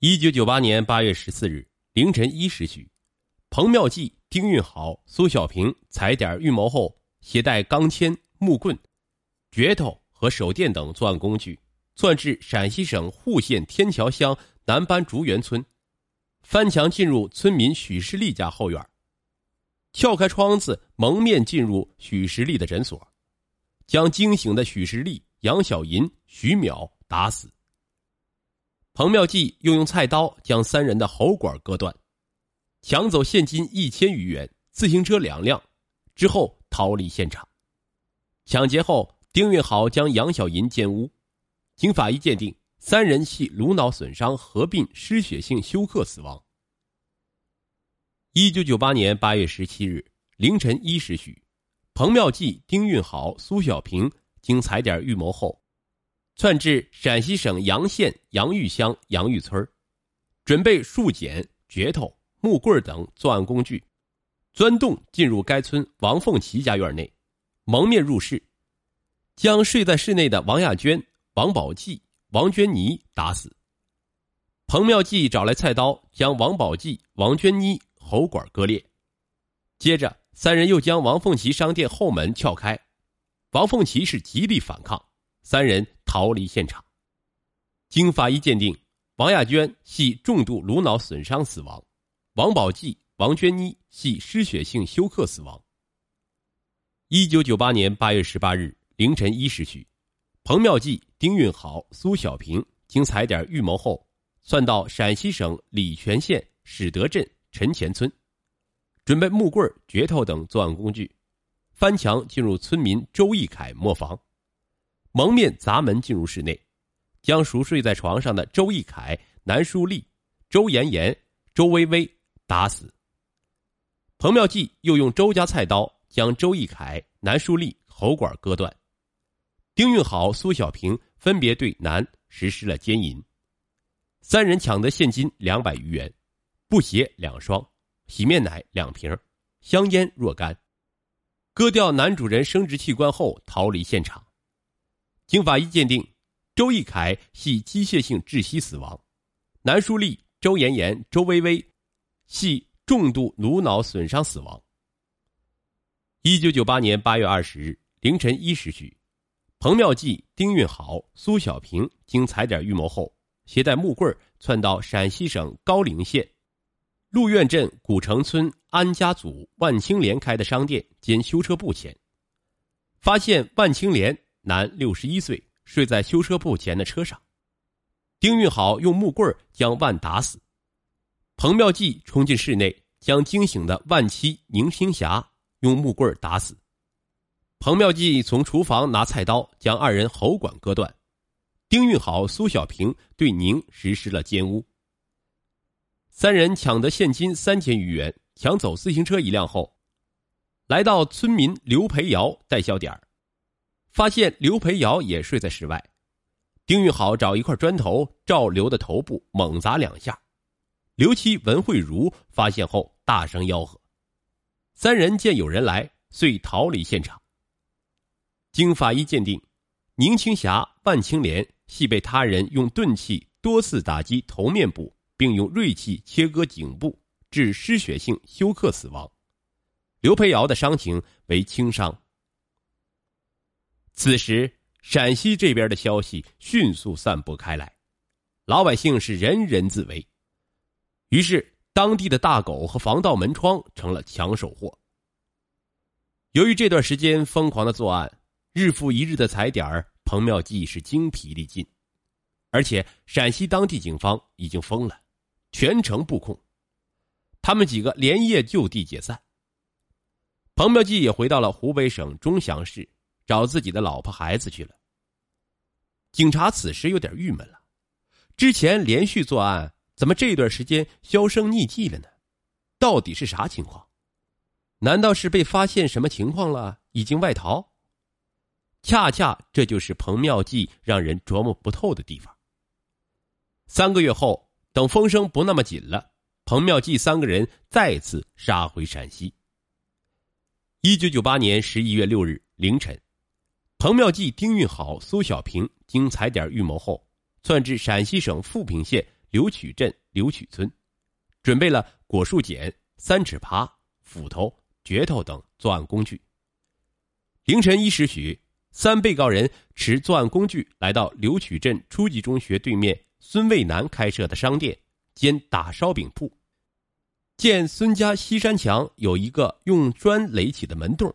一九九八年八月十四日凌晨一时许，彭妙计、丁运豪、苏小平踩点预谋后，携带钢钎、木棍、镢头和手电等作案工具，窜至陕西省户县天桥乡南班竹园村，翻墙进入村民许世利家后院，撬开窗子，蒙面进入许世利的诊所，将惊醒的许世利、杨小银、徐淼打死。彭妙计又用菜刀将三人的喉管割断，抢走现金一千余元、自行车两辆，之后逃离现场。抢劫后，丁运豪将杨小银奸污。经法医鉴定，三人系颅脑损伤合并失血性休克死亡。一九九八年八月十七日凌晨一时许，彭妙计、丁运豪、苏小平经踩点预谋后。窜至陕西省洋县洋峪乡洋峪村准备树剪、镢头、木棍等作案工具，钻洞进入该村王凤岐家院内，蒙面入室，将睡在室内的王亚娟、王宝记、王娟妮打死。彭妙计找来菜刀，将王宝记、王娟妮喉管割裂，接着三人又将王凤岐商店后门撬开，王凤岐是极力反抗。三人逃离现场。经法医鉴定，王亚娟系重度颅脑损伤死亡，王宝记、王娟妮系失血性休克死亡。一九九八年八月十八日凌晨一时许，彭妙计、丁运豪、苏小平经踩点预谋后，窜到陕西省礼泉县史德镇陈前村，准备木棍、镢头等作案工具，翻墙进入村民周义凯磨房。蒙面砸门进入室内，将熟睡在床上的周义凯、南书立、周妍妍、周微微打死。彭妙计又用周家菜刀将周义凯、南书立喉管割断。丁运好、苏小平分别对南实施了奸淫。三人抢得现金两百余元，布鞋两双，洗面奶两瓶，香烟若干。割掉男主人生殖器官后逃离现场。经法医鉴定，周义凯系机械性窒息死亡，南书立、周妍妍、周微微系重度颅脑损伤死亡。一九九八年八月二十日凌晨一时许，彭妙计、丁运豪、苏小平经踩点预谋后，携带木棍窜到陕西省高陵县鹿苑镇古城村安家组万青莲开的商店兼修车铺前，发现万青莲。男，六十一岁，睡在修车铺前的车上。丁运好用木棍将万打死。彭妙计冲进室内，将惊醒的万妻宁青霞用木棍打死。彭妙计从厨房拿菜刀将二人喉管割断。丁运好、苏小平对宁实施了奸污。三人抢得现金三千余元，抢走自行车一辆后，来到村民刘培尧代销点发现刘培尧也睡在室外，丁玉好找一块砖头照刘的头部猛砸两下，刘妻文慧茹发现后大声吆喝，三人见有人来，遂逃离现场。经法医鉴定，宁青霞、万青莲系被他人用钝器多次打击头面部，并用锐器切割颈部，致失血性休克死亡。刘培尧的伤情为轻伤。此时，陕西这边的消息迅速散播开来，老百姓是人人自危。于是，当地的大狗和防盗门窗成了抢手货。由于这段时间疯狂的作案，日复一日的踩点彭妙计是精疲力尽，而且陕西当地警方已经疯了，全城布控，他们几个连夜就地解散。彭妙计也回到了湖北省钟祥市。找自己的老婆孩子去了。警察此时有点郁闷了，之前连续作案，怎么这段时间销声匿迹了呢？到底是啥情况？难道是被发现什么情况了，已经外逃？恰恰这就是彭妙计让人琢磨不透的地方。三个月后，等风声不那么紧了，彭妙计三个人再次杀回陕西。一九九八年十一月六日凌晨。彭妙计、丁运好、苏小平经踩点预谋后，窜至陕西省富平县刘曲镇刘曲村，准备了果树剪、三尺耙、斧头、镢头等作案工具。凌晨一时许，三被告人持作案工具来到刘曲镇初级中学对面孙卫南开设的商店兼打烧饼铺，见孙家西山墙有一个用砖垒起的门洞，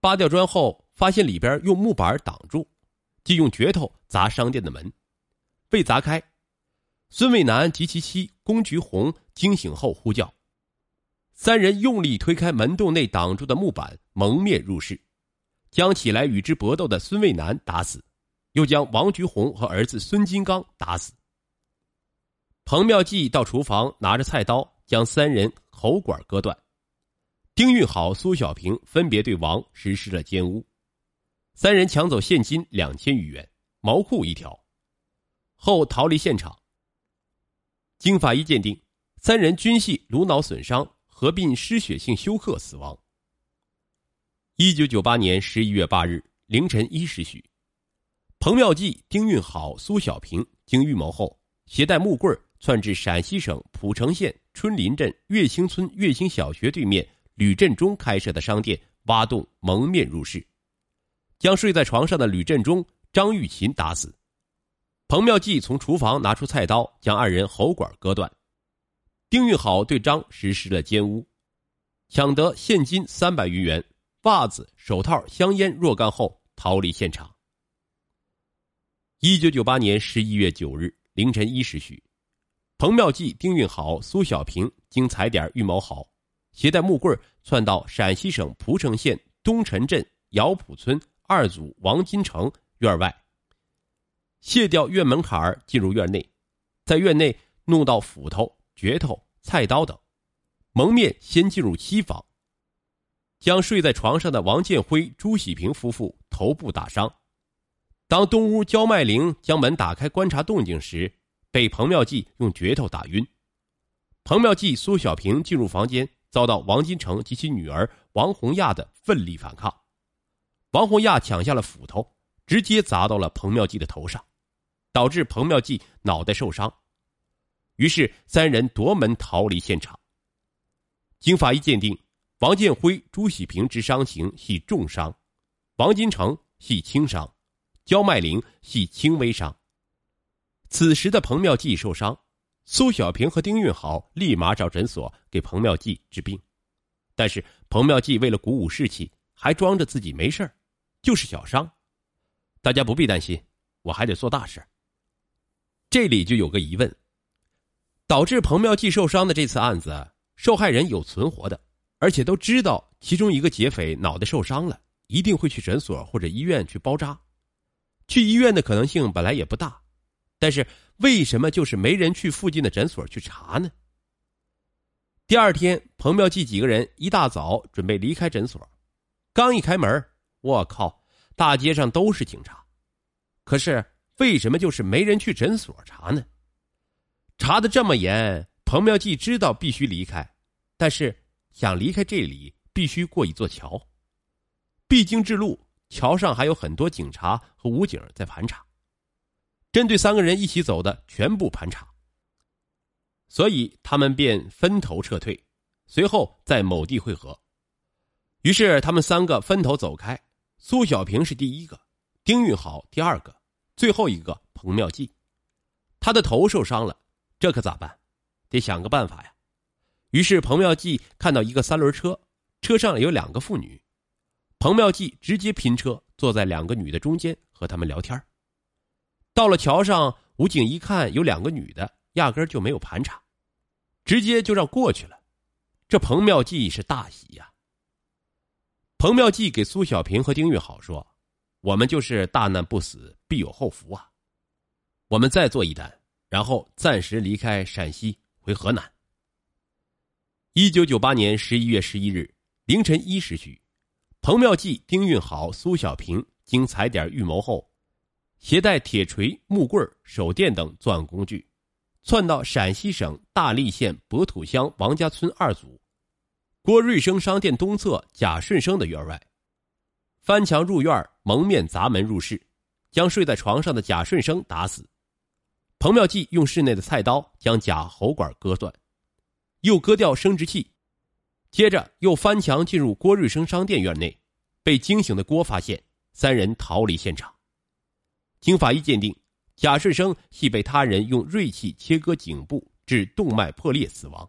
扒掉砖后，发现里边用木板挡住，即用镢头砸商店的门，被砸开。孙卫南及其妻龚菊红惊醒后呼叫，三人用力推开门洞内挡住的木板，蒙面入室，将起来与之搏斗的孙卫南打死，又将王菊红和儿子孙金刚打死。彭妙计到厨房拿着菜刀将三人喉管割断，丁运好、苏小平分别对王实施了奸污，三人抢走现金两千余元、毛裤一条，后逃离现场。经法医鉴定，三人均系颅脑损伤合并失血性休克死亡。一九九八年十一月八日凌晨一时许，彭妙计、丁运好、苏小平经预谋后，携带木棍窜至陕西省蒲城县春林镇月兴村月兴小学对面吕振中开设的商店，挖洞蒙面入室，将睡在床上的吕振中、张玉琴打死。彭妙计从厨房拿出菜刀，将二人喉管割断。丁玉好对张实施了奸污，抢得现金三百余元、袜子、手套、香烟若干后逃离现场。一九九八年十一月九日凌晨一时许，彭妙计、丁运好、苏小平经踩点预谋好，携带木棍窜到陕西省蒲城县东陈镇姚浦村二组王金城院外。卸掉院门槛儿，进入院内，在院内弄到斧头、镢头、菜刀等，蒙面先进入西房，将睡在床上的王建辉、朱喜平夫妇头部打伤。当东屋焦麦玲将门打开观察动静时，被彭妙计用镢头打晕。彭妙计、苏小平进入房间，遭到王金成及其女儿王红亚的奋力反抗。王红亚抢下了斧头，直接砸到了彭妙计的头上。导致彭妙计脑袋受伤，于是三人夺门逃离现场。经法医鉴定，王建辉、朱喜平之伤情系重伤，王金成系轻伤，焦麦玲系轻微伤。此时的彭妙计受伤，苏小平和丁运豪立马找诊所给彭妙计治病，但是彭妙计为了鼓舞士气，还装着自己没事就是小伤。大家不必担心，我还得做大事。这里就有个疑问：导致彭妙计受伤的这次案子，受害人有存活的，而且都知道其中一个劫匪脑袋受伤了，一定会去诊所或者医院去包扎。去医院的可能性本来也不大，但是为什么就是没人去附近的诊所去查呢？第二天，彭妙计几个人一大早准备离开诊所，刚一开门，我靠，大街上都是警察，可是。为什么就是没人去诊所查呢？查的这么严，彭妙计知道必须离开，但是想离开这里必须过一座桥，必经之路，桥上还有很多警察和武警在盘查，针对三个人一起走的全部盘查，所以他们便分头撤退，随后在某地汇合。于是他们三个分头走开，苏小平是第一个，丁运好第二个。最后一个彭妙计，他的头受伤了，这可咋办？得想个办法呀。于是彭妙计看到一个三轮车，车上有两个妇女，彭妙计直接拼车坐在两个女的中间和他们聊天。到了桥上，武警一看有两个女的，压根就没有盘查，直接就让过去了。这彭妙计是大喜呀。彭妙计给苏小平和丁玉好说。我们就是大难不死，必有后福啊！我们再做一单，然后暂时离开陕西，回河南。一九九八年十一月十一日凌晨一时许，彭妙计、丁运好、苏小平经踩点预谋后，携带铁锤、木棍、手电等作案工具，窜到陕西省大荔县博土乡王家村二组郭瑞生商店东侧贾顺生的院外。翻墙入院，蒙面砸门入室，将睡在床上的贾顺生打死。彭妙计用室内的菜刀将贾喉管割断，又割掉生殖器，接着又翻墙进入郭瑞生商店院内，被惊醒的郭发现，三人逃离现场。经法医鉴定，贾顺生系被他人用锐器切割颈部致动脉破裂死亡。